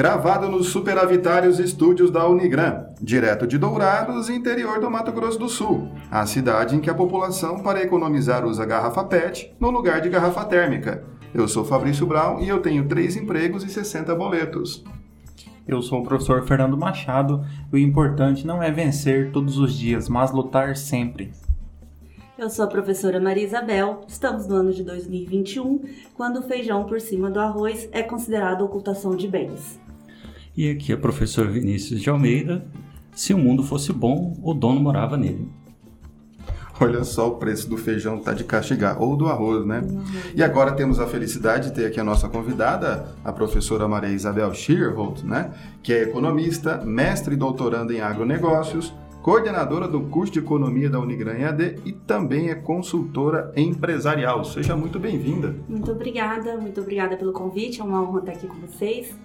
Gravado nos superavitários estúdios da Unigran, direto de Dourados, interior do Mato Grosso do Sul, a cidade em que a população, para economizar, usa garrafa PET no lugar de garrafa térmica. Eu sou Fabrício Brown e eu tenho três empregos e 60 boletos. Eu sou o professor Fernando Machado e o importante não é vencer todos os dias, mas lutar sempre. Eu sou a professora Maria Isabel. Estamos no ano de 2021, quando o feijão por cima do arroz é considerado ocultação de bens. E aqui é o professor Vinícius de Almeida. Se o mundo fosse bom, o dono morava nele. Olha só o preço do feijão tá de castigar, ou do arroz, né? E agora temos a felicidade de ter aqui a nossa convidada, a professora Maria Isabel Schierholt, né? Que é economista, mestre e doutoranda em agronegócios, coordenadora do curso de Economia da Unigran EAD e também é consultora empresarial. Seja muito bem-vinda. Muito obrigada, muito obrigada pelo convite, é uma honra estar aqui com vocês.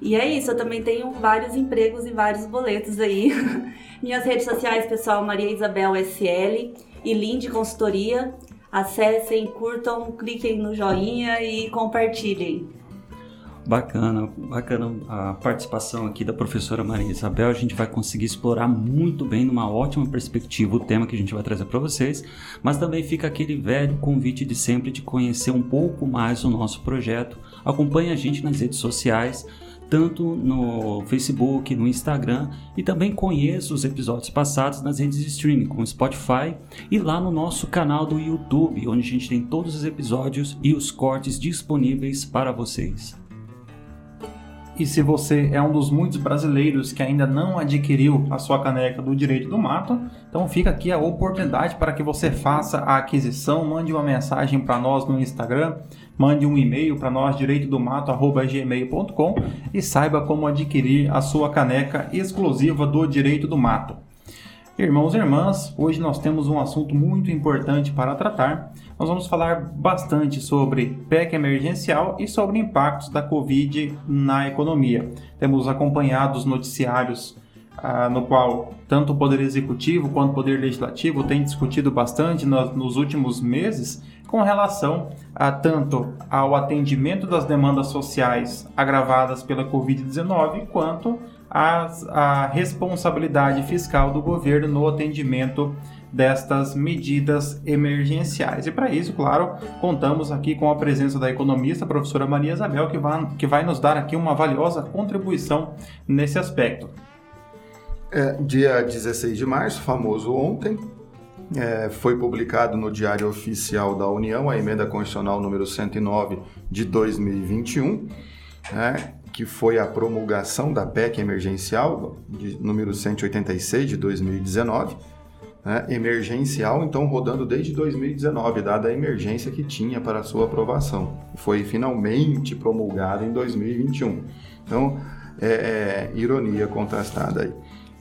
E é isso, eu também tenho vários empregos e vários boletos aí. Minhas redes sociais, pessoal, Maria Isabel SL e Linde Consultoria. Acessem, curtam, cliquem no joinha e compartilhem. Bacana, bacana a participação aqui da professora Maria Isabel. A gente vai conseguir explorar muito bem, numa ótima perspectiva, o tema que a gente vai trazer para vocês. Mas também fica aquele velho convite de sempre de conhecer um pouco mais o nosso projeto. Acompanhe a gente nas redes sociais tanto no Facebook, no Instagram e também conheça os episódios passados nas redes de streaming, como Spotify e lá no nosso canal do YouTube, onde a gente tem todos os episódios e os cortes disponíveis para vocês. E se você é um dos muitos brasileiros que ainda não adquiriu a sua caneca do Direito do Mato, então fica aqui a oportunidade para que você faça a aquisição, mande uma mensagem para nós no Instagram, mande um e-mail para nós direitodomato@gmail.com e saiba como adquirir a sua caneca exclusiva do Direito do Mato. Irmãos e irmãs, hoje nós temos um assunto muito importante para tratar. Nós vamos falar bastante sobre PEC emergencial e sobre impactos da Covid na economia. Temos acompanhado os noticiários ah, no qual tanto o Poder Executivo quanto o Poder Legislativo têm discutido bastante nos, últimos meses com relação a tanto ao atendimento das demandas sociais agravadas pela Covid-19 quanto a responsabilidade fiscal do governo no atendimento destas medidas emergenciais. E para isso, claro, contamos aqui com a presença da economista, professora Maria Isabel, que vai, que vai nos dar aqui uma valiosa contribuição nesse aspecto. É, dia 16 de março, famoso ontem, é, foi publicado no Diário Oficial da União a emenda constitucional número 109 de 2021, né, que foi a promulgação da PEC emergencial, de, número 186 de 2019, né, emergencial, então rodando desde 2019, dada a emergência que tinha para sua aprovação. Foi finalmente promulgada em 2021. Então, é, é ironia contrastada aí.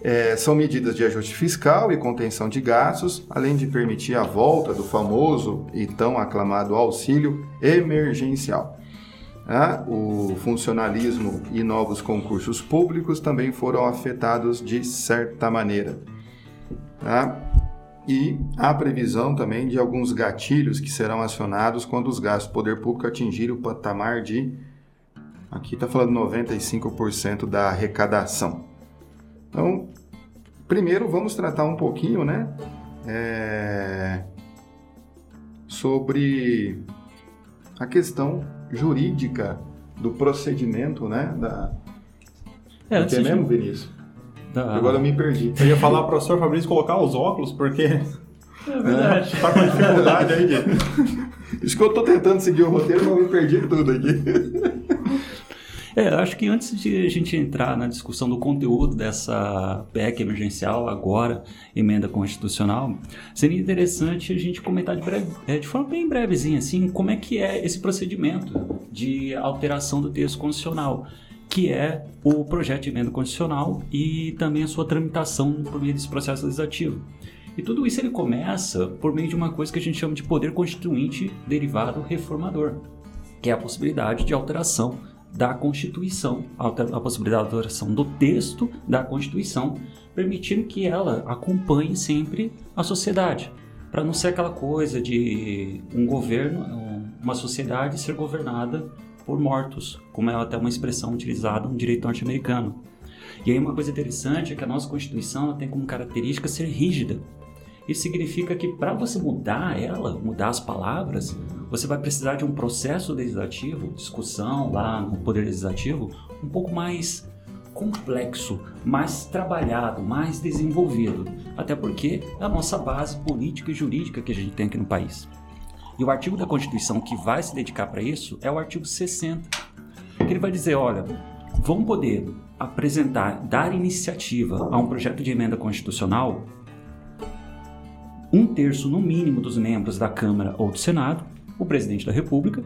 É, são medidas de ajuste fiscal e contenção de gastos, além de permitir a volta do famoso e tão aclamado auxílio emergencial. Ah, o funcionalismo e novos concursos públicos também foram afetados de certa maneira. Ah, e há previsão também de alguns gatilhos que serão acionados quando os gastos do poder público atingirem o patamar de. Aqui está falando 95% da arrecadação. Então, primeiro vamos tratar um pouquinho, né? É, sobre a questão jurídica do procedimento, né? Da... É, o que é mesmo, Vinícius? Da... Agora eu me perdi. Eu ia falar para o professor Fabrício colocar os óculos, porque... É verdade. É, tá com dificuldade aí de... Isso que eu tô tentando seguir o roteiro, mas eu me perdi tudo aqui. É, acho que antes de a gente entrar na discussão do conteúdo dessa PEC emergencial, agora, emenda constitucional, seria interessante a gente comentar de, breve, é, de forma bem brevezinha, assim, como é que é esse procedimento de alteração do texto constitucional que é o projeto de emenda constitucional e também a sua tramitação por meio desse processo legislativo. E tudo isso ele começa por meio de uma coisa que a gente chama de poder constituinte derivado reformador, que é a possibilidade de alteração da Constituição, a, possibilidade de alteração do texto da Constituição, permitindo que ela acompanhe sempre a sociedade, para não ser aquela coisa de um governo, uma sociedade ser governada por mortos, como é até uma expressão utilizada no direito norte-americano. E aí uma coisa interessante é que a nossa Constituição tem como característica ser rígida. Isso significa que para você mudar ela, mudar as palavras, você vai precisar de um processo legislativo, discussão lá no Poder Legislativo, um pouco mais complexo, mais trabalhado, mais desenvolvido. Até porque é a nossa base política e jurídica que a gente tem aqui no país. E o artigo da Constituição que vai se dedicar para isso é o artigo 60, que ele vai dizer, olha, vão poder apresentar, dar iniciativa a um projeto de emenda constitucional um terço no mínimo dos membros da Câmara ou do Senado, o presidente da República,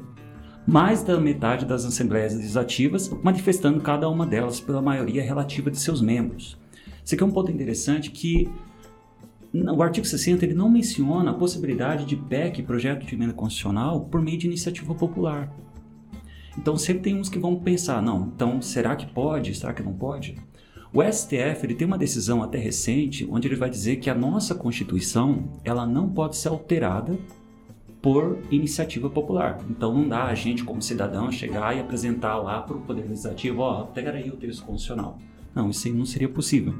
mais da metade das assembleias legislativas, manifestando cada uma delas pela maioria relativa de seus membros. Isso aqui é um ponto interessante que o artigo 60 ele não menciona a possibilidade de PEC, projeto de emenda constitucional, por meio de iniciativa popular. Então sempre tem uns que vão pensar, não, então será que pode? Será que não pode? O STF ele tem uma decisão até recente onde ele vai dizer que a nossa Constituição ela não pode ser alterada por iniciativa popular. Então não dá a gente como cidadão chegar e apresentar lá para o Poder Legislativo, ó, oh, pega aí o texto constitucional. Não, isso aí não seria possível.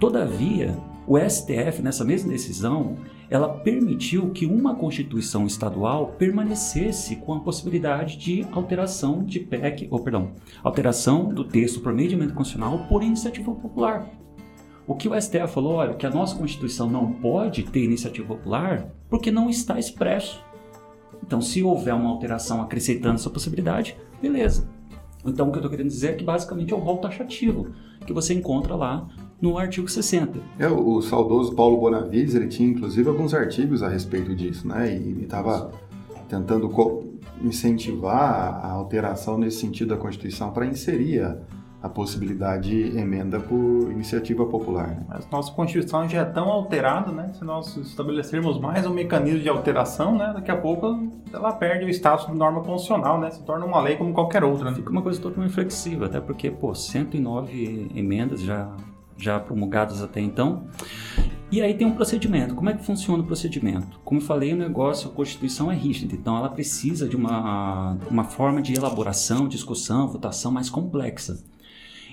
Todavia, o STF, nessa mesma decisão, ela permitiu que uma Constituição estadual permanecesse com a possibilidade de alteração de PEC, ou perdão, alteração do texto por meio de emenda constitucional por iniciativa popular. O que o STF falou, olha, que a nossa Constituição não pode ter iniciativa popular porque não está expresso. Então, se houver uma alteração acrescentando essa possibilidade, beleza. Então, o que eu estou querendo dizer é que basicamente é o rol taxativo que você encontra lá no artigo 60. É, o, saudoso Paulo Bonavides, ele tinha inclusive alguns artigos a respeito disso, né? E estava tentando incentivar a alteração nesse sentido da Constituição para inserir a possibilidade de emenda por iniciativa popular. Né? Mas nossa Constituição já é tão alterada, né? Se nós estabelecermos mais um mecanismo de alteração, né? Daqui a pouco ela perde o status de norma constitucional, né? Se torna uma lei como qualquer outra. Né? Fica uma coisa totalmente flexível, até porque, pô, 109 emendas já, já promulgadas até então. E aí tem um procedimento. Como é que funciona o procedimento? Como eu falei, o negócio, a Constituição é rígida, então ela precisa de uma, uma forma de elaboração, discussão, votação mais complexa.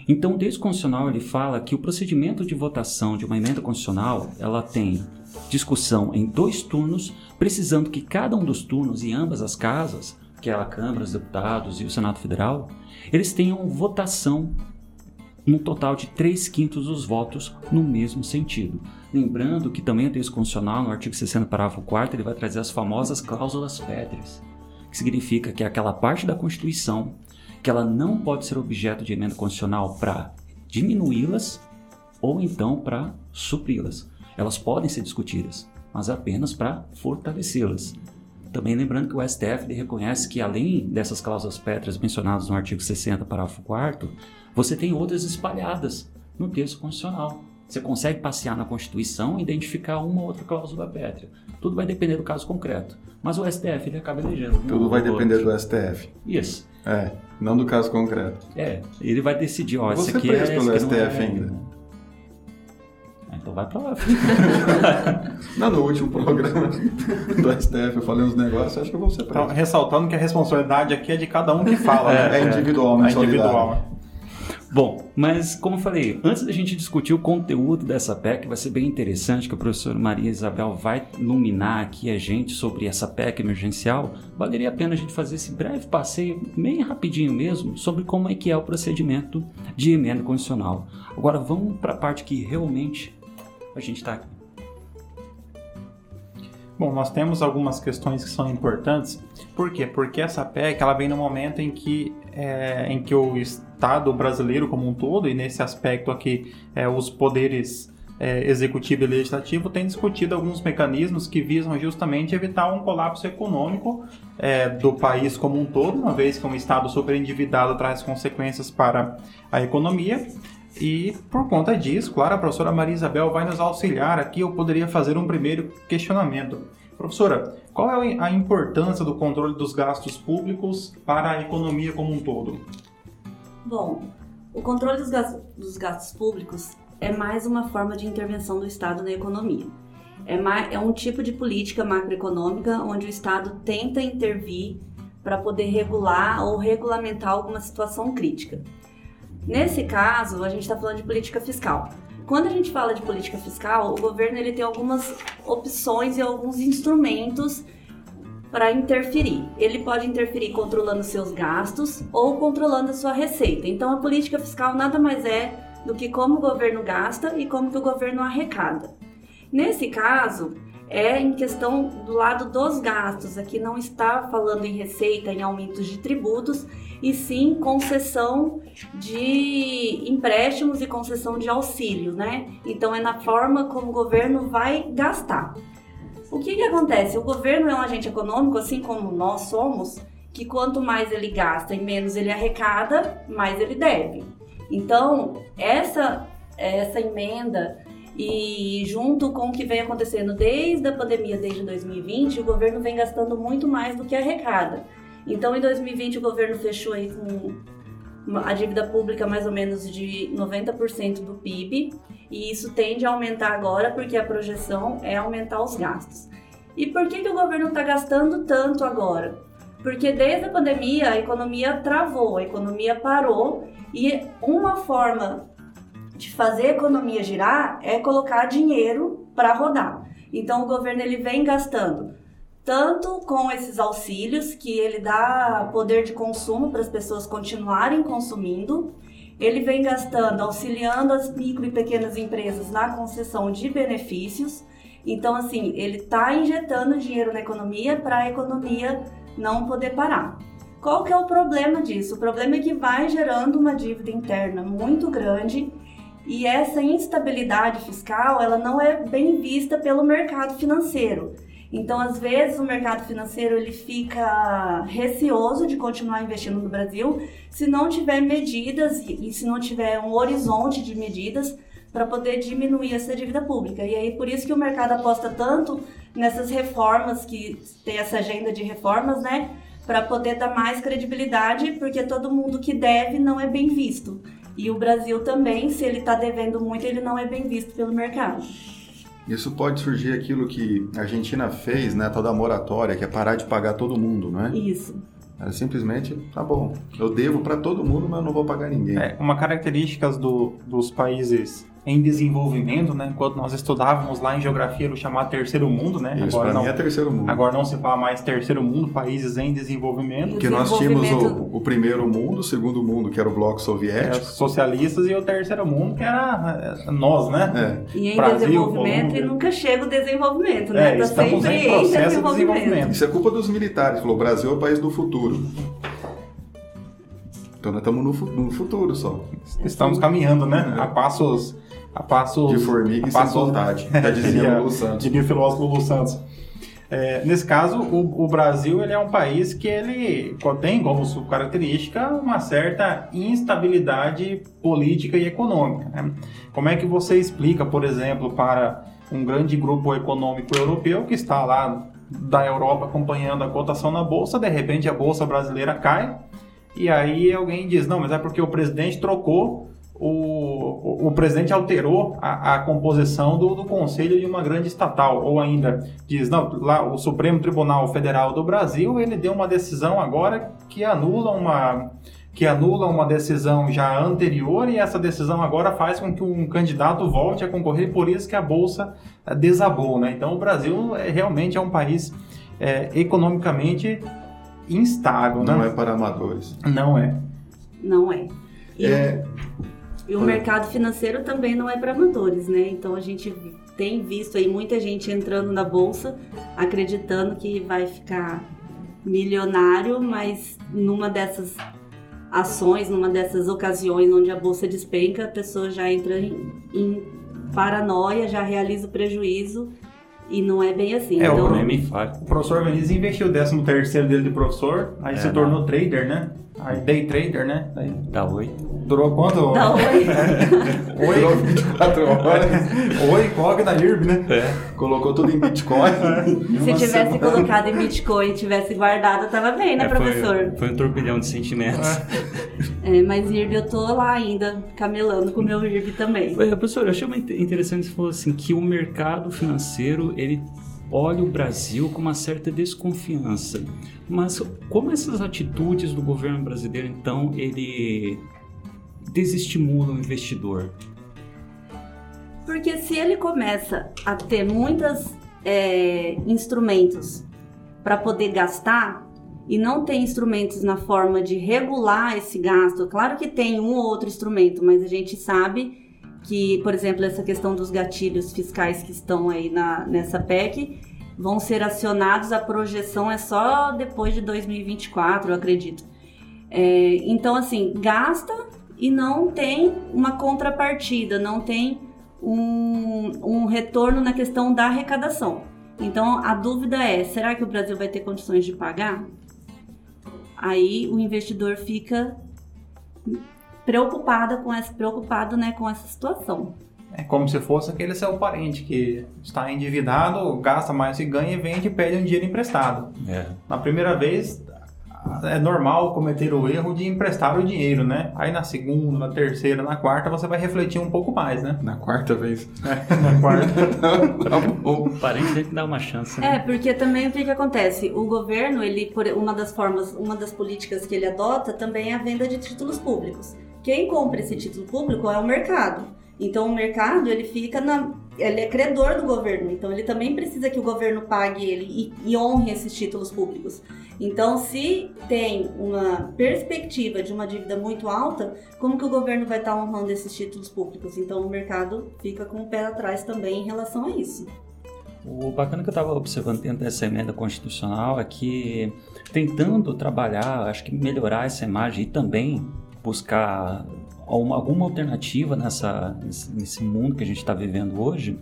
Então, o texto constitucional ele fala que o procedimento de votação de uma emenda constitucional ela tem discussão em dois turnos, precisando que cada um dos turnos em ambas as casas, que é a Câmara, os deputados e o Senado Federal, eles tenham votação no total de 3 quintos dos votos no mesmo sentido. Lembrando que também o texto constitucional, no artigo 60, parágrafo 4 ele vai trazer as famosas cláusulas pétreas, que significa que aquela parte da Constituição que ela não pode ser objeto de emenda constitucional para diminuí-las ou então para supri-las. Elas podem ser discutidas, mas apenas para fortalecê-las. Também lembrando que o STF reconhece que, além dessas cláusulas pétreas mencionadas no artigo 60, parágrafo 4, você tem outras espalhadas no texto constitucional. Você consegue passear na Constituição e identificar uma ou outra cláusula pétrea. Tudo vai depender do caso concreto. Mas o STF ele acaba elegendo. Tudo vai depender do STF. Isso. É, não do caso concreto. É, ele vai decidir, ó, esse aqui preso é pelo STF é, ainda. Ah, então vai pra lá. não, no último programa do STF eu falei uns negócios, acho que eu vou ser preso. Então, ressaltando que a responsabilidade aqui é de cada um que fala. é, né? é individual, é, é individual. Bom, mas como eu falei, antes da gente discutir o conteúdo dessa PEC, vai ser bem interessante que o professor Maria Isabel vai iluminar aqui a gente sobre essa PEC emergencial. Valeria a pena a gente fazer esse breve passeio, bem rapidinho mesmo, sobre como é que é o procedimento de emenda constitucional. Agora vamos para a parte que realmente a gente está aqui. Bom, nós temos algumas questões que são importantes. Por quê? Porque essa PEC ela vem no momento em que, é, em que o Estado brasileiro como um todo, e nesse aspecto aqui, é, os poderes é, executivo e legislativo têm discutido alguns mecanismos que visam justamente evitar um colapso econômico é, do país como um todo, uma vez que um Estado superendividado traz consequências para a economia. E por conta disso, claro, a professora Maria Isabel vai nos auxiliar aqui. Eu poderia fazer um primeiro questionamento. Professora, qual é a importância do controle dos gastos públicos para a economia como um todo? Bom, o controle dos gastos, dos gastos públicos é mais uma forma de intervenção do Estado na economia. É, mais, é um tipo de política macroeconômica onde o Estado tenta intervir para poder regular ou regulamentar alguma situação crítica. Nesse caso, a gente está falando de política fiscal. Quando a gente fala de política fiscal, o governo ele tem algumas opções e alguns instrumentos para interferir. Ele pode interferir controlando seus gastos ou controlando a sua receita. Então, a política fiscal nada mais é do que como o governo gasta e como que o governo arrecada. Nesse caso, é em questão do lado dos gastos. Aqui não está falando em receita, em aumentos de tributos, e sim concessão de empréstimos e concessão de auxílio, né? Então é na forma como o governo vai gastar. O que, que acontece? O governo é um agente econômico, assim como nós somos, que quanto mais ele gasta e menos ele arrecada, mais ele deve. Então, essa, essa emenda e junto com o que vem acontecendo desde a pandemia, desde 2020, o governo vem gastando muito mais do que arrecada. Então, em 2020, o governo fechou aí com a dívida pública mais ou menos de 90% do PIB, e isso tende a aumentar agora porque a projeção é aumentar os gastos. E por que, que o governo está gastando tanto agora? Porque desde a pandemia a economia travou, a economia parou, e uma forma de fazer a economia girar é colocar dinheiro para rodar. Então o governo ele vem gastando tanto com esses auxílios que ele dá poder de consumo para as pessoas continuarem consumindo, ele vem gastando, auxiliando as micro e pequenas empresas na concessão de benefícios. Então, assim, ele está injetando dinheiro na economia para a economia não poder parar. Qual que é o problema disso? O problema é que vai gerando uma dívida interna muito grande e essa instabilidade fiscal, ela não é bem vista pelo mercado financeiro. Então, às vezes, o mercado financeiro ele fica receoso de continuar investindo no Brasil se não tiver medidas e se não tiver um horizonte de medidas para poder diminuir essa dívida pública. E aí, por isso que o mercado aposta tanto nessas reformas, que tem essa agenda de reformas, né? Para poder dar mais credibilidade, porque todo mundo que deve não é bem visto. E o Brasil também, se ele está devendo muito, ele não é bem visto pelo mercado. Isso pode surgir aquilo que a Argentina fez, né, toda a moratória, que é parar de pagar todo mundo, não é? Isso. Era simplesmente, tá bom, eu devo para todo mundo, mas eu não vou pagar ninguém. É, uma característica do, dos países em desenvolvimento, né? Quando nós estudávamos lá em geografia, era o chamado terceiro mundo, né? Isso, agora não, é terceiro mundo. Agora não se fala mais terceiro mundo, países em desenvolvimento. Porque nós tínhamos o, o, primeiro mundo, o segundo mundo, que era o bloco soviético. socialistas, e o terceiro mundo, que era é, nós, né? É. E em Brasil, desenvolvimento, Colômbia. e nunca chega o desenvolvimento, né? É, tá estamos em processo de desenvolvimento. desenvolvimento. Isso é culpa dos militares, falou, o Brasil é o país do futuro. Então nós estamos no, no futuro só. Estamos caminhando, né? A passos a passos... De formiga e sem vontade, já dizia Lulu Santos. O filósofo Lulu Santos. É, nesse caso, o, o, Brasil ele é um país que ele tem como sua característica uma certa instabilidade política e econômica. Né? Como é que você explica, por exemplo, para um grande grupo econômico europeu que está lá da Europa acompanhando a cotação na bolsa, de repente a bolsa brasileira cai e aí alguém diz não, mas é porque o presidente trocou o, o, presidente alterou a, a composição do, do, conselho de uma grande estatal, ou ainda diz, não, lá o Supremo Tribunal Federal do Brasil, ele deu uma decisão agora que anula uma que anula uma decisão já anterior e essa decisão agora faz com que um candidato volte a concorrer, por isso que a bolsa eh, desabou, né? Então o Brasil é, realmente é um país é, economicamente instável, Não né? é para amadores. Não é. Não é. E... é e o mercado financeiro também não é para amadores, né? Então a gente tem visto aí muita gente entrando na bolsa acreditando que vai ficar milionário, mas numa dessas ações, numa dessas ocasiões onde a bolsa despenca, a pessoa já entra em, em paranoia, já realiza o prejuízo e não é bem assim. É, então, o, o professor Vinícius investiu o 13 terceiro dele de professor, aí é, se tornou não. trader, né? Aí day trader, né? Aí, Dá oi. Durou quanto? Dá oi. oi. Durou 24 horas. oi, coloca na IRB, né? É. Colocou tudo em Bitcoin. Se tivesse semana. colocado em Bitcoin e tivesse guardado, tava bem, né, é, professor? Foi, foi, um turbilhão de sentimentos. É, mas IRB eu tô lá ainda, camelando com o meu IRB também. É, professor, eu achei interessante você falou assim, que o mercado financeiro, ele olha o Brasil com uma certa desconfiança. Mas como essas atitudes do governo brasileiro, então, ele desestimula o investidor? Porque se ele começa a ter muitos é, instrumentos para poder gastar e não tem instrumentos na forma de regular esse gasto, claro que tem um ou outro instrumento, mas a gente sabe que, por exemplo, essa questão dos gatilhos fiscais que estão aí na, nessa PEC vão ser acionados, a projeção é só depois de 2024, eu acredito. É, então, assim, gasta e não tem uma contrapartida, não tem um, um retorno na questão da arrecadação. Então, a dúvida é: será que o Brasil vai ter condições de pagar? Aí o investidor fica preocupada com essa, preocupado né, com essa situação. É como se fosse aquele seu parente que está endividado, gasta mais que ganha e vende e pede um dinheiro emprestado. É. Na primeira vez, é normal cometer o erro de emprestar o dinheiro, né? Aí na segunda, na terceira, na quarta, você vai refletir um pouco mais, né? Na quarta vez. É, na quarta. o parente tem que dar uma chance. Né? É, porque também o que, que acontece? O governo, ele, por uma das formas, uma das políticas que ele adota também é a venda de títulos públicos. Quem compra esse título público é o mercado. Então o mercado ele fica na, ele é credor do governo, então ele também precisa que o governo pague ele e, e honre esses títulos públicos. Então, se tem uma perspectiva de uma dívida muito alta, como que o governo vai estar honrando esses títulos públicos? Então, o mercado fica com o pé atrás também em relação a isso. O bacana que eu estava observando dentro dessa emenda constitucional é que, tentando trabalhar, acho que melhorar essa imagem e também buscar alguma alternativa nessa, nesse mundo que a gente está vivendo hoje,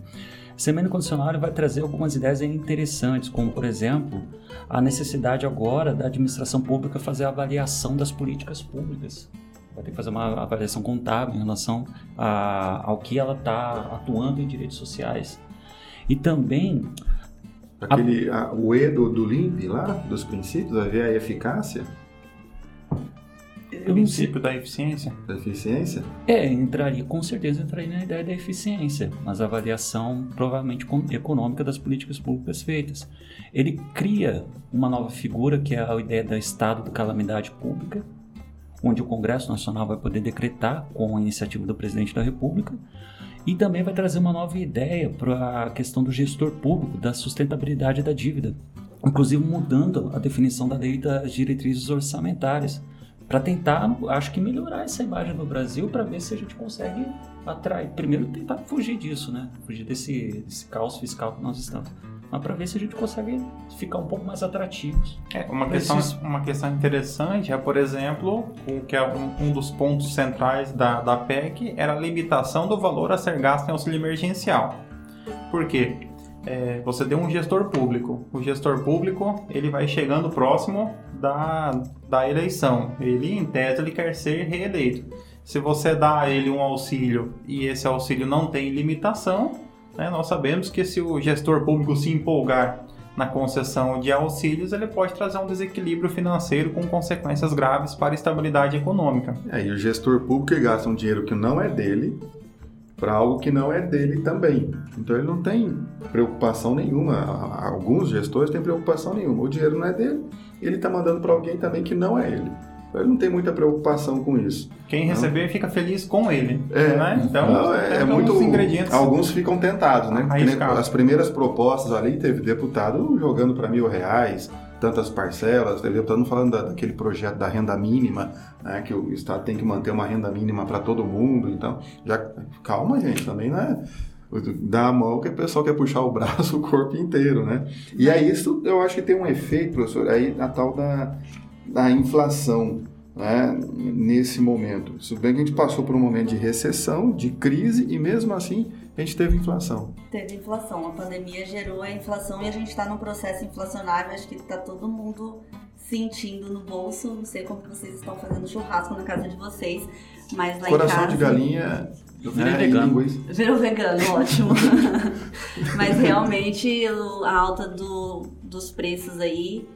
essa emenda condicional vai trazer algumas ideias interessantes, como, por exemplo, a necessidade agora da administração pública fazer a avaliação das políticas públicas. Vai ter que fazer uma avaliação contábil em relação a, ao que ela está atuando em direitos sociais. E também. Aquele, a, o E do, do LIMP lá, dos princípios, vai ver a eficácia? O princípio da eficiência. Da eficiência? É, entraria, com certeza entraria na ideia da eficiência, mas a avaliação provavelmente econômica das políticas públicas feitas. Ele cria uma nova figura que é a ideia do estado de calamidade pública, onde o Congresso Nacional vai poder decretar com a iniciativa do presidente da República e também vai trazer uma nova ideia para a questão do gestor público, da sustentabilidade da dívida, inclusive mudando a definição da lei das diretrizes orçamentárias para tentar, acho que melhorar essa imagem do Brasil para ver se a gente consegue atrair. Primeiro tentar fugir disso, né? Fugir desse, desse caos fiscal que nós estamos. Mas para ver se a gente consegue ficar um pouco mais atrativos. É, uma, questão, uma questão interessante é, por exemplo, o que é um, um dos pontos centrais da, da PEC era a limitação do valor a ser gasto em auxílio emergencial. Por quê? É, você deu um gestor público. O gestor público ele vai chegando próximo da, da eleição. Ele, em tese, ele quer ser reeleito. Se você dá a ele um auxílio e esse auxílio não tem limitação, né, nós sabemos que se o gestor público se empolgar na concessão de auxílios, ele pode trazer um desequilíbrio financeiro com consequências graves para a estabilidade econômica. É, e o gestor público gasta um dinheiro que não é dele para algo que não é dele também. Então ele não tem preocupação nenhuma. Alguns gestores têm preocupação nenhuma. O dinheiro não é dele, ele está mandando para alguém também que não é ele. Então, ele não tem muita preocupação com isso. Quem receber fica feliz com ele. É, né? Então, não, é, é muito. Ingredientes alguns ficam tentados, né? As primeiras propostas ali teve deputado jogando para mil reais, tantas parcelas, estamos falando da, daquele projeto da renda mínima, né, que o Estado tem que manter uma renda mínima para todo mundo, então, já calma gente, também não é dá a mão que o pessoal quer puxar o braço, o corpo inteiro, né? E aí isso eu acho que tem um efeito, professor, aí a tal da, da inflação, né, nesse momento. Se bem que a gente passou por um momento de recessão, de crise, e mesmo assim a gente teve inflação. Teve inflação. A pandemia gerou a inflação e a gente está num processo inflacionário. Acho que está todo mundo sentindo no bolso. Não sei como vocês estão fazendo churrasco na casa de vocês, mas lá Coração em casa... de galinha... Eu virei né, vegano. Virou vegano, ótimo. mas realmente a alta do, dos preços aí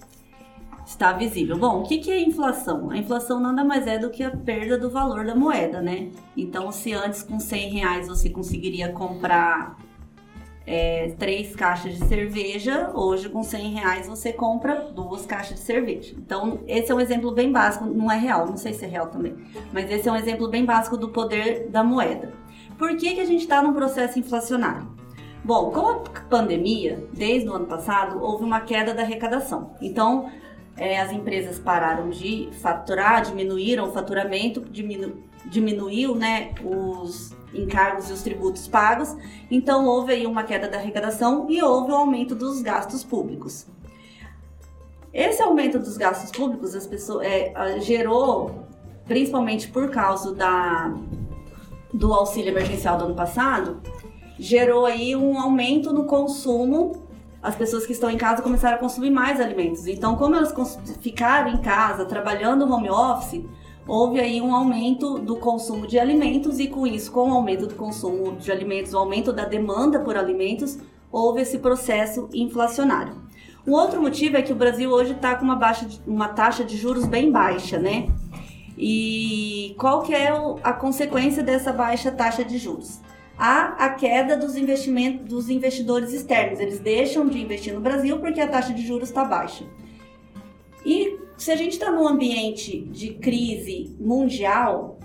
está visível. Bom, o que, é inflação? A inflação nada mais é do que a perda do valor da moeda, né? Então, se antes com 100 reais você conseguiria comprar é, três caixas de cerveja, hoje com 100 reais você compra duas caixas de cerveja. Então, esse é um exemplo bem básico, não é real, não sei se é real também, mas esse é um exemplo bem básico do poder da moeda. Por que, que a gente está num processo inflacionário? Bom, com a pandemia, desde o ano passado, houve uma queda da arrecadação. Então, é, as empresas pararam de faturar, diminuíram o faturamento, diminu, diminuiu né, os encargos e os tributos pagos. Então, houve aí uma queda da arrecadação e houve o um aumento dos gastos públicos. Esse aumento dos gastos públicos as pessoas, é, gerou, principalmente por causa da, do auxílio emergencial do ano passado, gerou aí um aumento no consumo. As pessoas que estão em casa começaram a consumir mais alimentos. Então, como elas ficaram em casa, trabalhando home office, houve aí um aumento do consumo de alimentos e com isso, com o aumento do consumo de alimentos, o aumento da demanda por alimentos, houve esse processo inflacionário. Um outro motivo é que o Brasil hoje está com uma, baixa, uma taxa de juros bem baixa, né? E qual que é a consequência dessa baixa taxa de juros? Há a queda dos investimentos dos investidores externos. Eles deixam de investir no Brasil porque a taxa de juros está baixa. E se a gente está num ambiente de crise mundial,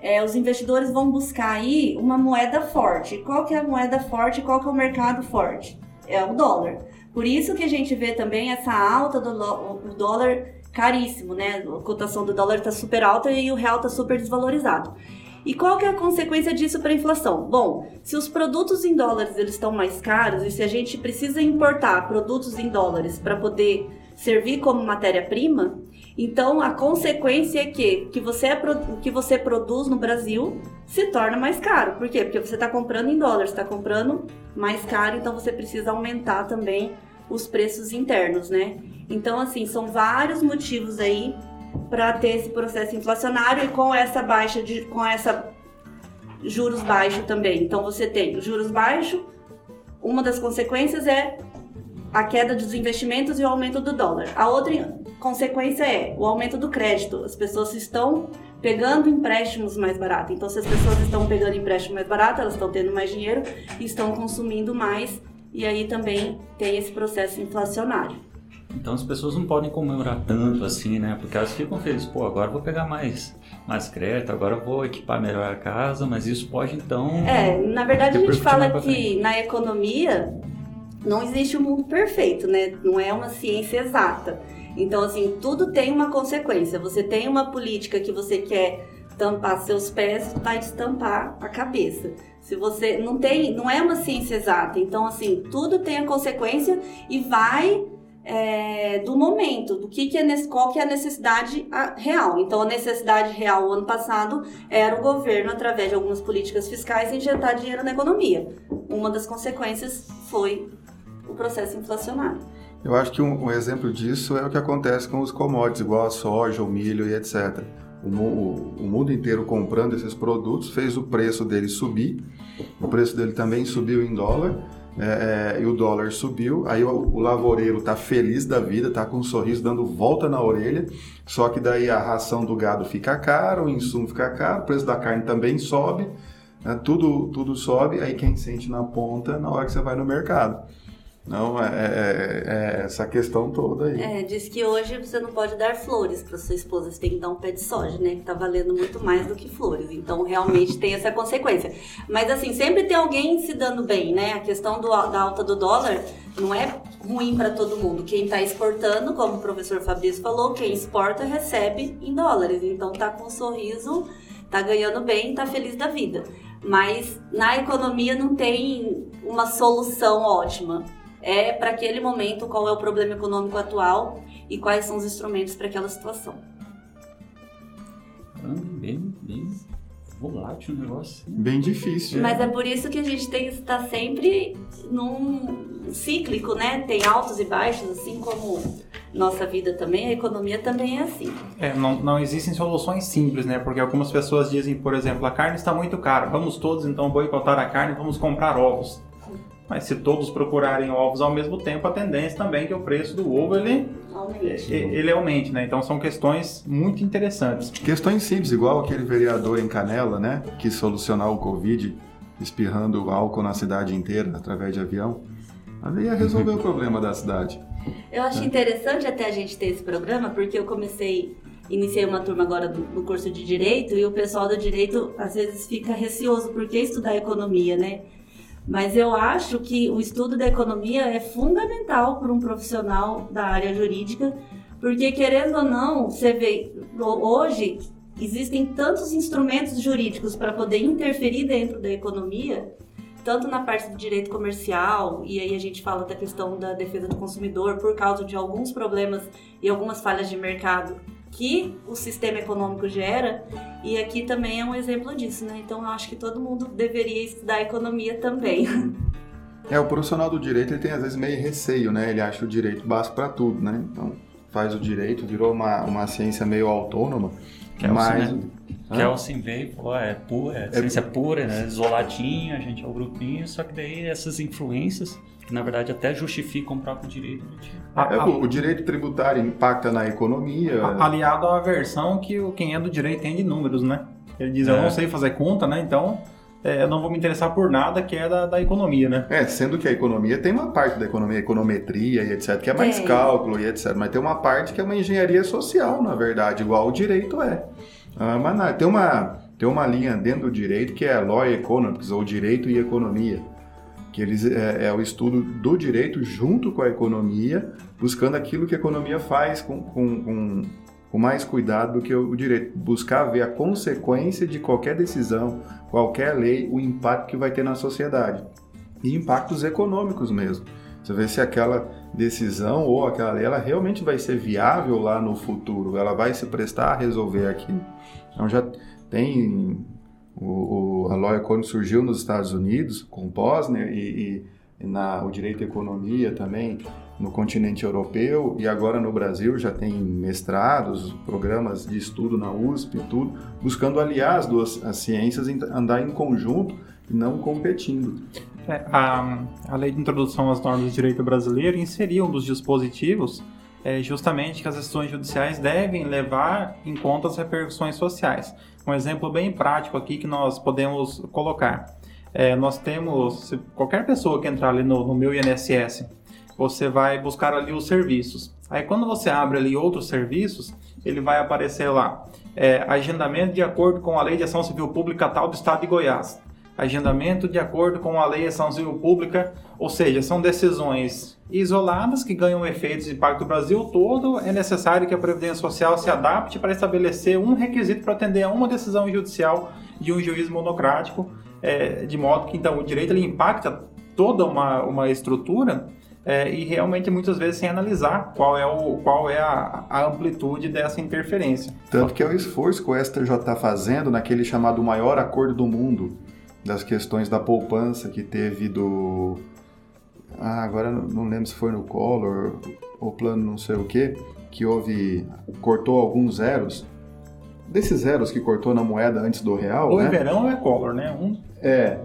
é, os investidores vão buscar aí uma moeda forte. Qual que é a moeda forte? Qual que é o mercado forte? É o dólar. Por isso que a gente vê também essa alta do dólar caríssimo, né? A cotação do dólar está super alta e o real está super desvalorizado. E qual que é a consequência disso para a inflação? Bom, se os produtos em dólares eles estão mais caros e se a gente precisa importar produtos em dólares para poder servir como matéria-prima, então a consequência é que que você é, o que você produz no Brasil se torna mais caro. Por quê? Porque você está comprando em dólares, está comprando mais caro, então você precisa aumentar também os preços internos, né? Então assim são vários motivos aí para ter esse processo inflacionário e com essa baixa de com essa juros baixos também. Então você tem juros baixos, uma das consequências é a queda dos investimentos e o aumento do dólar. A outra consequência é o aumento do crédito. As pessoas estão pegando empréstimos mais baratos. Então, se as pessoas estão pegando empréstimo mais barato, elas estão tendo mais dinheiro e estão consumindo mais. E aí também tem esse processo inflacionário. Então as pessoas não podem comemorar tanto assim, né? Porque elas ficam felizes, pô, agora vou pegar mais, mais crédito, agora vou equipar melhor a casa, mas isso pode então. É, na verdade a gente fala que na economia não existe um mundo perfeito, né? Não é uma ciência exata. Então, assim, tudo tem uma consequência. Você tem uma política que você quer tampar seus pés, vai estampar a cabeça. Se você não tem, não é uma ciência exata. Então, assim, tudo tem a consequência e vai é, do momento, do que, que é, qual que é a necessidade real. Então, a necessidade real, ano passado, era o governo, através de algumas políticas fiscais, injetar dinheiro na economia. Uma das consequências foi o processo inflacionário. Eu acho que um, um exemplo disso é o que acontece com os commodities, igual a soja, o milho e etc. O, o, o, mundo inteiro comprando esses produtos fez o preço dele subir, o preço dele também subiu em dólar, é, é, e o dólar subiu, aí o, o lavoureiro está feliz da vida, está com um sorriso dando volta na orelha, só que daí a ração do gado fica cara, o insumo fica caro, o preço da carne também sobe, né, tudo, tudo sobe, aí quem sente na ponta na hora que você vai no mercado. Não, é, é, é, essa questão toda aí. É, diz que hoje você não pode dar flores para sua esposa, você tem que dar um pé de soja, né? Que tá valendo muito mais do que flores. Então, realmente tem essa consequência. Mas, assim, sempre tem alguém se dando bem, né? A questão do, da alta do dólar não é ruim para todo mundo. Quem está exportando, como o professor Fabrício falou, quem exporta recebe em dólares. Então, tá com um sorriso, tá ganhando bem, tá feliz da vida. Mas na economia não tem uma solução ótima é para aquele momento qual é o problema econômico atual e quais são os instrumentos para aquela situação. Bem, bem volátil o negócio. Bem difícil. Mas é por isso que a gente tem que estar sempre num cíclico, né? Tem altos e baixos, assim como nossa vida também, a economia também é assim. É, não, não existem soluções simples, né? Porque algumas pessoas dizem, por exemplo, a carne está muito cara, vamos todos então boicotar a carne, vamos comprar ovos. Mas se todos procurarem ovos ao mesmo tempo, a tendência também é que o preço do ovo ele aumente, ele aumente né? Então são questões muito interessantes. Questões simples, igual aquele vereador em Canela, né, que solucionar o Covid espirrando álcool na cidade inteira através de avião. Ali ia resolver o problema da cidade. Eu acho interessante até a gente ter esse programa, porque eu comecei, iniciei uma turma agora do, no curso de Direito, e o pessoal do Direito às vezes fica receoso, porque estudar economia, né? Mas eu acho que o estudo da economia é fundamental para um profissional da área jurídica, porque querendo ou não, você vê, hoje existem tantos instrumentos jurídicos para poder interferir dentro da economia, tanto na parte do direito comercial, e aí a gente fala da questão da defesa do consumidor por causa de alguns problemas e algumas falhas de mercado que o sistema econômico gera, e aqui também é um exemplo disso, né? Então eu acho que todo mundo deveria estudar economia também. É, o profissional do direito ele tem às vezes meio receio, né? Ele acha o direito básico para tudo, né? Então faz o direito, virou uma, uma ciência meio autônoma. Kelsen, mas... né? Kelsen veio e falou, é, pura, é, ciência pura, né? isoladinha, a gente é o grupinho, só que daí essas influências, que na verdade até justificam o próprio direito. É, o, o, direito tributário impacta na economia. Aliado à versão que quem é do direito tem de números, né? Ele diz, eu não sei fazer conta, né? Então é, eu não vou me interessar por nada que é da, da, economia, né? É, sendo que a economia tem uma parte da economia, econometria e etc, que é mais tem. cálculo e etc, mas tem uma parte que é uma engenharia social, na verdade, igual o direito é. Ah, mas não, tem uma tem uma linha dentro do direito que é Law Economics, ou Direito e Economia, que eles é, é, o estudo do direito junto com a economia, buscando aquilo que a economia faz com, com, com com mais cuidado do que o direito, buscar ver a consequência de qualquer decisão, qualquer lei, o impacto que vai ter na sociedade. E impactos econômicos mesmo. Você vê se aquela decisão ou aquela lei ela realmente vai ser viável lá no futuro, ela vai se prestar a resolver aquilo. Então já tem o, o a Law Economy surgiu nos Estados Unidos com Posner e, e, e na o direito à economia também no continente europeu e agora no Brasil já tem mestrados, programas de estudo na USP e tudo, buscando aliar as duas as ciências, andar em conjunto e não competindo. É, a, a Lei de Introdução às Normas de Direito Brasileiro inseriu um dos dispositivos é, justamente que as decisões judiciais devem levar em conta as repercussões sociais. Um exemplo bem prático aqui que nós podemos colocar. É, nós temos, qualquer pessoa que entrar ali no, no meu INSS, você vai buscar ali os serviços. Aí quando você abre ali outros serviços, ele vai aparecer lá, é, agendamento de acordo com a Lei de Ação Civil Pública tal do Estado de Goiás. Agendamento de acordo com a Lei Ação Civil Pública, ou seja, são decisões isoladas que ganham efeitos de impacto do Brasil todo. É necessário que a Previdência Social se adapte para estabelecer um requisito para atender a uma decisão judicial de um juiz monocrático, é, de modo que então o direito ele impacta toda uma, uma estrutura é, e realmente muitas vezes sem analisar qual é, o, qual é a, a amplitude dessa interferência. Tanto que é o esforço que o STJ está fazendo naquele chamado maior acordo do mundo, das questões da poupança que teve do. Ah, agora não lembro se foi no Collor ou plano não sei o que, que houve. cortou alguns zeros. Desses zeros que cortou na moeda antes do real. Ou né? é verão ou é Collor, né? Um... É,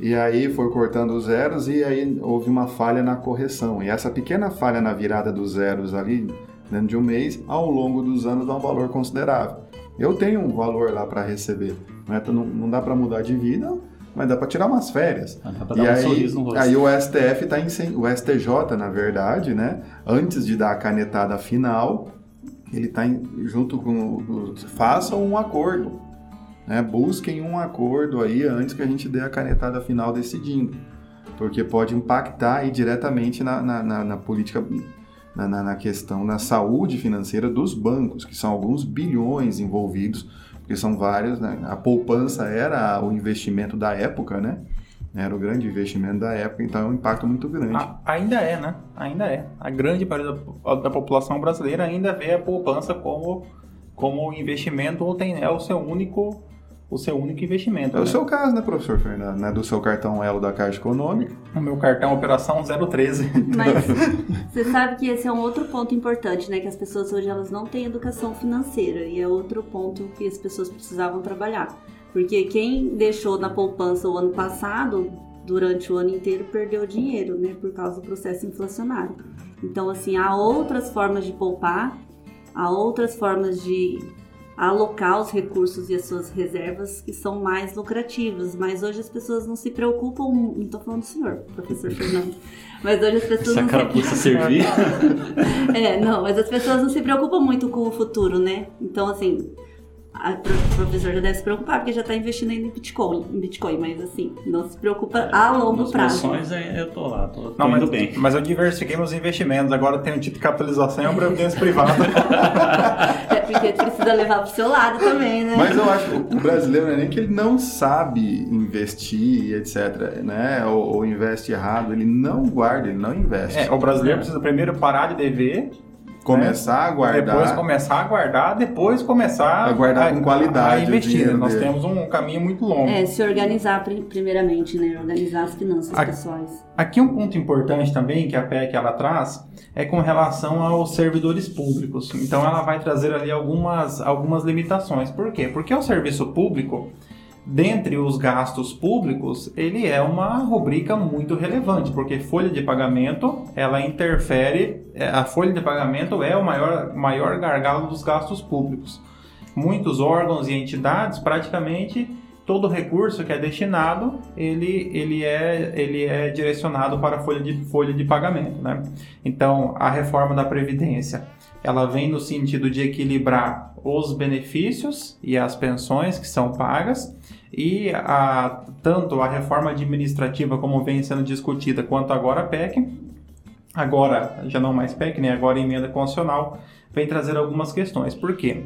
e aí foi cortando os zeros e aí houve uma falha na correção. E essa pequena falha na virada dos zeros ali, dentro de um mês, ao longo dos anos dá um valor considerável. Eu tenho um valor lá para receber. Né? Não, não dá para mudar de vida, mas dá para tirar umas férias. Ah, dá pra e dar um aí, no rosto. aí o STF está o STJ, na verdade, né? Antes de dar a canetada final, ele está junto com façam um acordo né? Busquem um acordo aí antes que a gente dê a canetada final decidindo, porque pode impactar aí diretamente na, na, na, na política, na, na, questão da saúde financeira dos bancos, que são alguns bilhões envolvidos, porque são vários, né? A poupança era o investimento da época, né? Era o grande investimento da época, então é um impacto muito grande. A, ainda é, né? Ainda é. A grande parte da, da população brasileira ainda vê a poupança como, como investimento ou tem é o seu único o seu único investimento. É né? o seu caso, né, professor Fernando? Né? Do seu cartão Elo da Caixa Econômica. O meu cartão Operação 013. Mas você sabe que esse é um outro ponto importante, né? Que as pessoas hoje elas não têm educação financeira. E é outro ponto que as pessoas precisavam trabalhar. Porque quem deixou na poupança o ano passado, durante o ano inteiro, perdeu dinheiro, né? Por causa do processo inflacionário. Então, assim, há outras formas de poupar, há outras formas de alocar os recursos e as suas reservas que são mais lucrativos. Mas hoje as pessoas não se preocupam, não estou falando do senhor, professor Fernando, mas hoje as pessoas Essa não cara se... servir. É, não, mas as pessoas não se preocupam muito com o futuro, né? Então, assim, a o professor já deve se preocupar porque já está investindo em Bitcoin, em Bitcoin, mas assim, não se preocupa a longo Nos prazo. sonhos, é- eu tô lá, tô, tô Não, mas, bem. mas eu diversifiquei meus investimentos. Agora tenho um título de capitalização e uma previdência privada. Precisa levar pro seu lado também, né? Mas eu acho que o brasileiro não é nem que ele não sabe investir, etc, né? Ou, ou investe errado, ele não guarda, ele não investe. É, o brasileiro precisa primeiro parar de dever, Começar a guardar. depois começar a guardar, depois começar A guardar com qualidade a investir. Nós dele. temos um caminho muito longo. É, se organizar pri- primeiramente, né? Organizar as finanças A- pessoais. Aqui um ponto importante também que a PEC ela traz é com relação aos servidores públicos. Então ela vai trazer ali algumas, algumas limitações. Por quê? Porque o serviço público, dentre os gastos públicos, ele é uma rubrica muito relevante, porque folha de pagamento, ela interfere, é, a folha de pagamento é o maior, maior gargalo dos gastos públicos. Muitos órgãos e entidades, praticamente todo recurso que é destinado, ele, ele, é, ele é direcionado para a folha de, folha de pagamento. Né? Então, a reforma da Previdência, ela vem no sentido de equilibrar os benefícios e as pensões que são pagas, e a, tanto a reforma administrativa, como vem sendo discutida, quanto agora a PEC, agora já não mais PEC, né? agora emenda constitucional, vem trazer algumas questões. Por quê?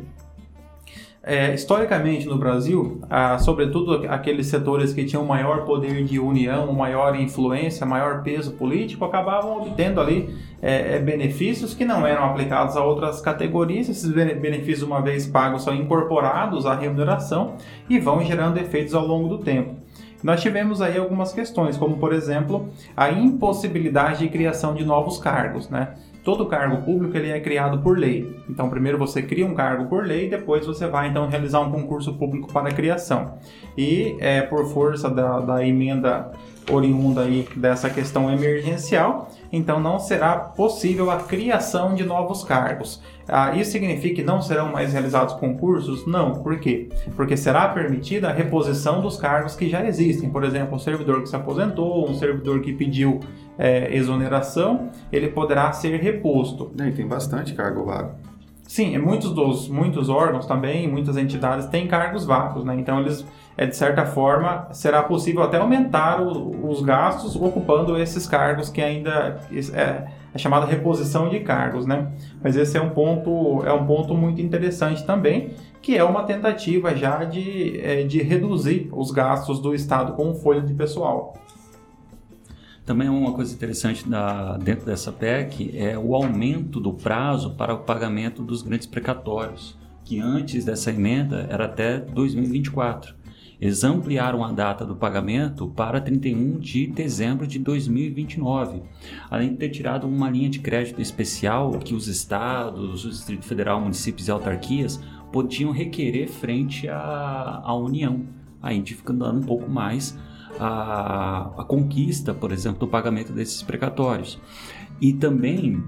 É, historicamente no Brasil, ah, sobretudo aqueles setores que tinham maior poder de união, maior influência, maior peso político, acabavam obtendo ali é, é, benefícios que não eram aplicados a outras categorias. Esses bene- benefícios, uma vez pagos, são incorporados à remuneração e vão gerando efeitos ao longo do tempo. Nós tivemos aí algumas questões, como por exemplo a impossibilidade de criação de novos cargos, né? Todo cargo público ele é criado por lei. Então, primeiro você cria um cargo por lei, depois você vai então realizar um concurso público para a criação. E é, por força da, da emenda oriunda aí dessa questão emergencial, então não será possível a criação de novos cargos. Ah, isso significa que não serão mais realizados concursos? Não. Por quê? Porque será permitida a reposição dos cargos que já existem. Por exemplo, um servidor que se aposentou, um servidor que pediu é, exoneração, ele poderá ser reposto. E tem bastante cargo vago. Sim, e muitos dos muitos órgãos também, muitas entidades têm cargos vagos, né? Então eles, é, de certa forma, será possível até aumentar o- os gastos ocupando esses cargos que ainda é, é chamada reposição de cargos, né? Mas esse é um ponto é um ponto muito interessante também, que é uma tentativa já de, é, de reduzir os gastos do Estado com folha de pessoal. Também uma coisa interessante da, dentro dessa PEC é o aumento do prazo para o pagamento dos grandes precatórios, que antes dessa emenda era até 2024. Eles ampliaram a data do pagamento para 31 de dezembro de 2029, além de ter tirado uma linha de crédito especial que os estados, o Distrito Federal, municípios e autarquias podiam requerer frente à, à União. Aí a gente fica dando um pouco mais a, a conquista, por exemplo, do pagamento desses precatórios. E também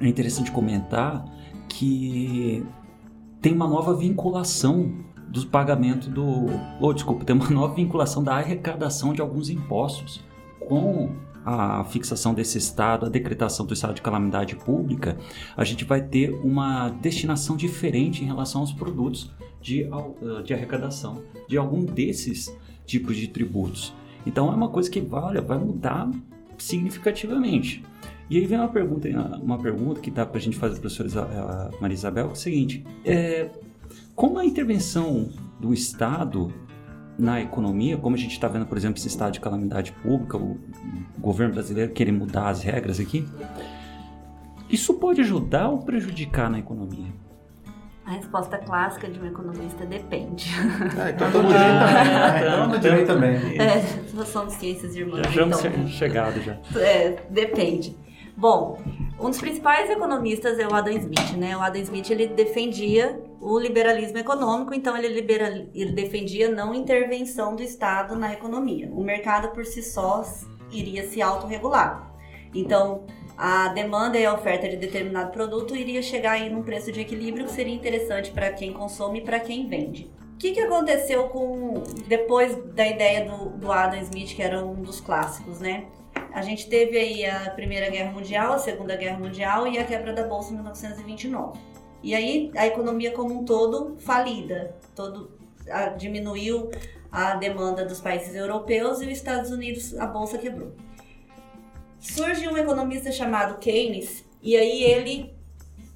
é interessante comentar que tem uma nova vinculação do pagamento do. Ou, desculpa, tem uma nova vinculação da arrecadação de alguns impostos com a fixação desse estado, a decretação do estado de calamidade pública, a gente vai ter uma destinação diferente em relação aos produtos de, au- de arrecadação de algum desses tipos de tributos. Então é uma coisa que olha, vai mudar significativamente. E aí vem uma pergunta, uma pergunta que dá para a gente fazer para a professora a Maria Isabel, que é o seguinte, é, como a intervenção do Estado na economia, como a gente está vendo, por exemplo, esse estado de calamidade pública, o governo brasileiro querer mudar as regras aqui, isso pode ajudar ou prejudicar na economia? A resposta clássica de um economista depende. É, então, Então, no todo direito dia- também, né? Então, no direito também. É, nós somos ciências irmãs. Já estamos então, chegado já. É, depende. Bom, um dos principais economistas é o Adam Smith, né? O Adam Smith ele defendia o liberalismo econômico, então ele, libera- ele defendia não intervenção do Estado na economia. O mercado por si só iria se autorregular. Então, a demanda e a oferta de determinado produto iria chegar aí num preço de equilíbrio que seria interessante para quem consome e para quem vende. O que, que aconteceu com depois da ideia do, do Adam Smith, que era um dos clássicos, né? A gente teve aí a Primeira Guerra Mundial, a Segunda Guerra Mundial e a quebra da Bolsa em 1929. E aí a economia como um todo falida, todo a, diminuiu a demanda dos países europeus e os Estados Unidos a bolsa quebrou. Surge um economista chamado Keynes e aí ele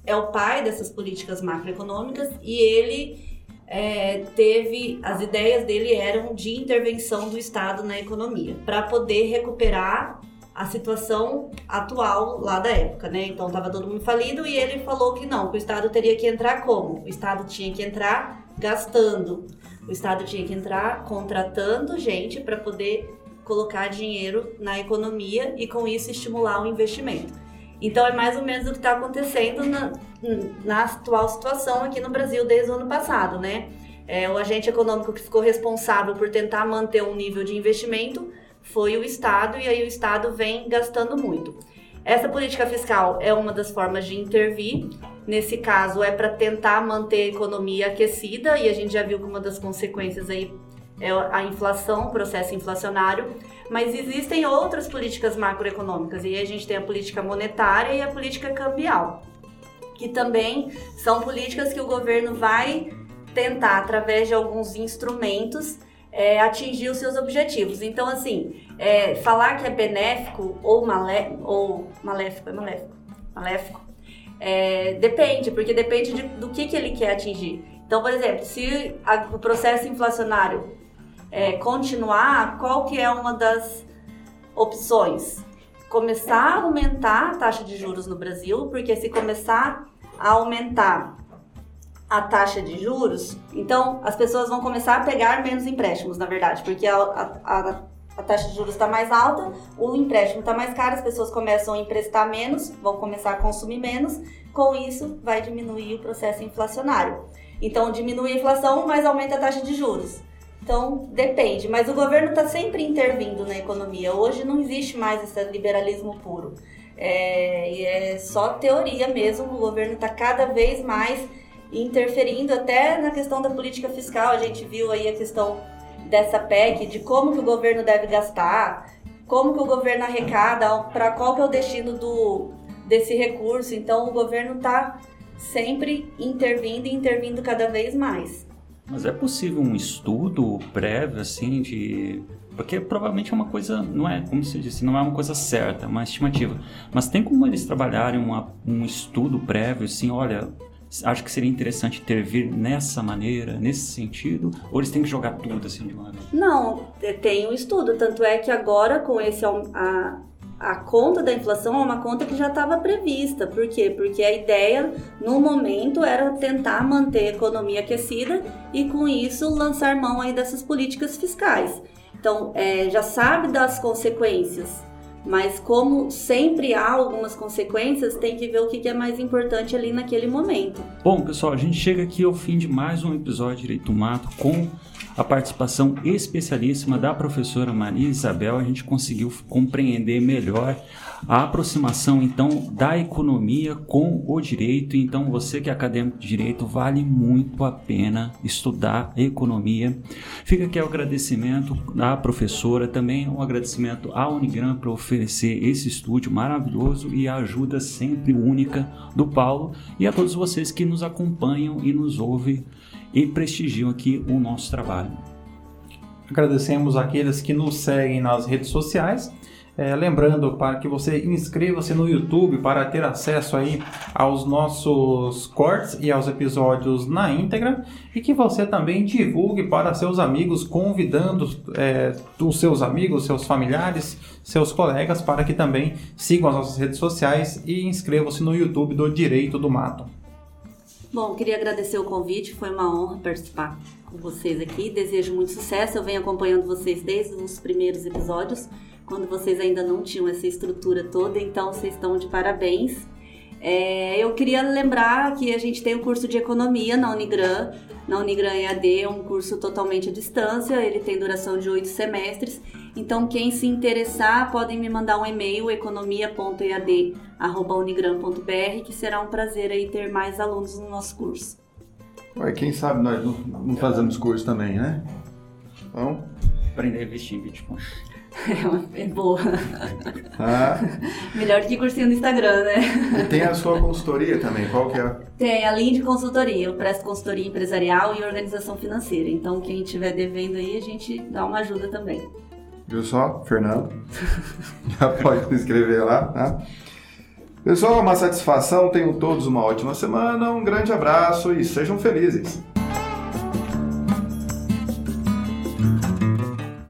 é o pai dessas políticas macroeconômicas e ele é, teve as ideias dele eram de intervenção do Estado na economia para poder recuperar a situação atual lá da época, né? Então estava todo mundo falido e ele falou que não, que o Estado teria que entrar como? O Estado tinha que entrar gastando. O Estado tinha que entrar contratando gente para poder colocar dinheiro na economia e com isso estimular o investimento. Então é mais ou menos o que está acontecendo na, na atual situação aqui no Brasil desde o ano passado, né? É, o agente econômico que ficou responsável por tentar manter um nível de investimento foi o Estado, e aí o Estado vem gastando muito. Essa política fiscal é uma das formas de intervir. Nesse caso, é para tentar manter a economia aquecida, e a gente já viu que uma das consequências aí é a inflação, o processo inflacionário. Mas existem outras políticas macroeconômicas, e aí a gente tem a política monetária e a política cambial, que também são políticas que o governo vai tentar, através de alguns instrumentos, é, atingir os seus objetivos. Então, assim, é, falar que é benéfico ou, malé, ou maléfico, é maléfico, maléfico, é, depende, porque depende de, do que, que ele quer atingir. Então, por exemplo, se a, o processo inflacionário é, continuar, qual que é uma das opções? Começar a aumentar a taxa de juros no Brasil, porque se começar a aumentar a taxa de juros, então as pessoas vão começar a pegar menos empréstimos, na verdade, porque a, a, a taxa de juros está mais alta, o empréstimo está mais caro, as pessoas começam a emprestar menos, vão começar a consumir menos, com isso vai diminuir o processo inflacionário. Então diminui a inflação, mas aumenta a taxa de juros. Então depende, mas o governo está sempre intervindo na economia. Hoje não existe mais esse liberalismo puro. É, é só teoria mesmo, o governo está cada vez mais interferindo até na questão da política fiscal. A gente viu aí a questão dessa PEC, de como que o governo deve gastar, como que o governo arrecada, para qual que é o destino do, desse recurso. Então o governo está sempre intervindo e intervindo cada vez mais. Mas é possível um estudo prévio assim de porque provavelmente é uma coisa, não é, como se disse, não é uma coisa certa, é uma estimativa. Mas tem como eles trabalharem uma, um estudo prévio, assim, olha, acho que seria interessante intervir nessa maneira, nesse sentido? Ou eles têm que jogar tudo assim de uma vez? Não, tem um estudo. Tanto é que agora, com esse. A, a conta da inflação é uma conta que já estava prevista. Por quê? Porque a ideia, no momento, era tentar manter a economia aquecida e, com isso, lançar mão aí dessas políticas fiscais. Então, é, já sabe das consequências mas como sempre há algumas consequências, tem que ver o que é mais importante ali naquele momento. Bom, pessoal, a gente chega aqui ao fim de mais um episódio de Direito Mato com a participação especialíssima da professora Maria Isabel. A gente conseguiu compreender melhor a aproximação então da economia com o direito. Então, você que é acadêmico de direito, vale muito a pena estudar economia. Fica aqui o agradecimento da professora, também um agradecimento à Unigram por oferecer esse estúdio maravilhoso e a ajuda sempre única do Paulo e a todos vocês que nos acompanham e nos ouvem e prestigiam aqui o nosso trabalho. Agradecemos aqueles que nos seguem nas redes sociais é, lembrando para que você inscreva-se no YouTube para ter acesso aí aos nossos cortes e aos episódios na íntegra e que você também divulgue para seus amigos, convidando é, os seus amigos, seus familiares, seus colegas para que também sigam as nossas redes sociais e inscrevam-se no YouTube do Direito do Mato. Bom, queria agradecer o convite, foi uma honra participar com vocês aqui. Desejo muito sucesso. Eu venho acompanhando vocês desde os primeiros episódios quando vocês ainda não tinham essa estrutura toda, então vocês estão de parabéns. É, eu queria lembrar que a gente tem o um curso de economia na Unigran, na Unigran EAD, é um curso totalmente à distância, ele tem duração de oito semestres. Então, quem se interessar, podem me mandar um e-mail, economia.ead unigram.br, que será um prazer aí ter mais alunos no nosso curso. Ué, quem sabe nós não, não fazemos curso também, né? Então, Aprender a investir em Bitcoin. É boa. ah, Melhor que cursinho no Instagram, né? e tem a sua consultoria também, qual que é? Tem a linha de consultoria, eu presto consultoria empresarial e organização financeira. Então, quem estiver devendo aí, a gente dá uma ajuda também. Viu só, Fernando? Já pode se inscrever lá, tá? Pessoal, uma satisfação, tenham todos uma ótima semana, um grande abraço e sejam felizes.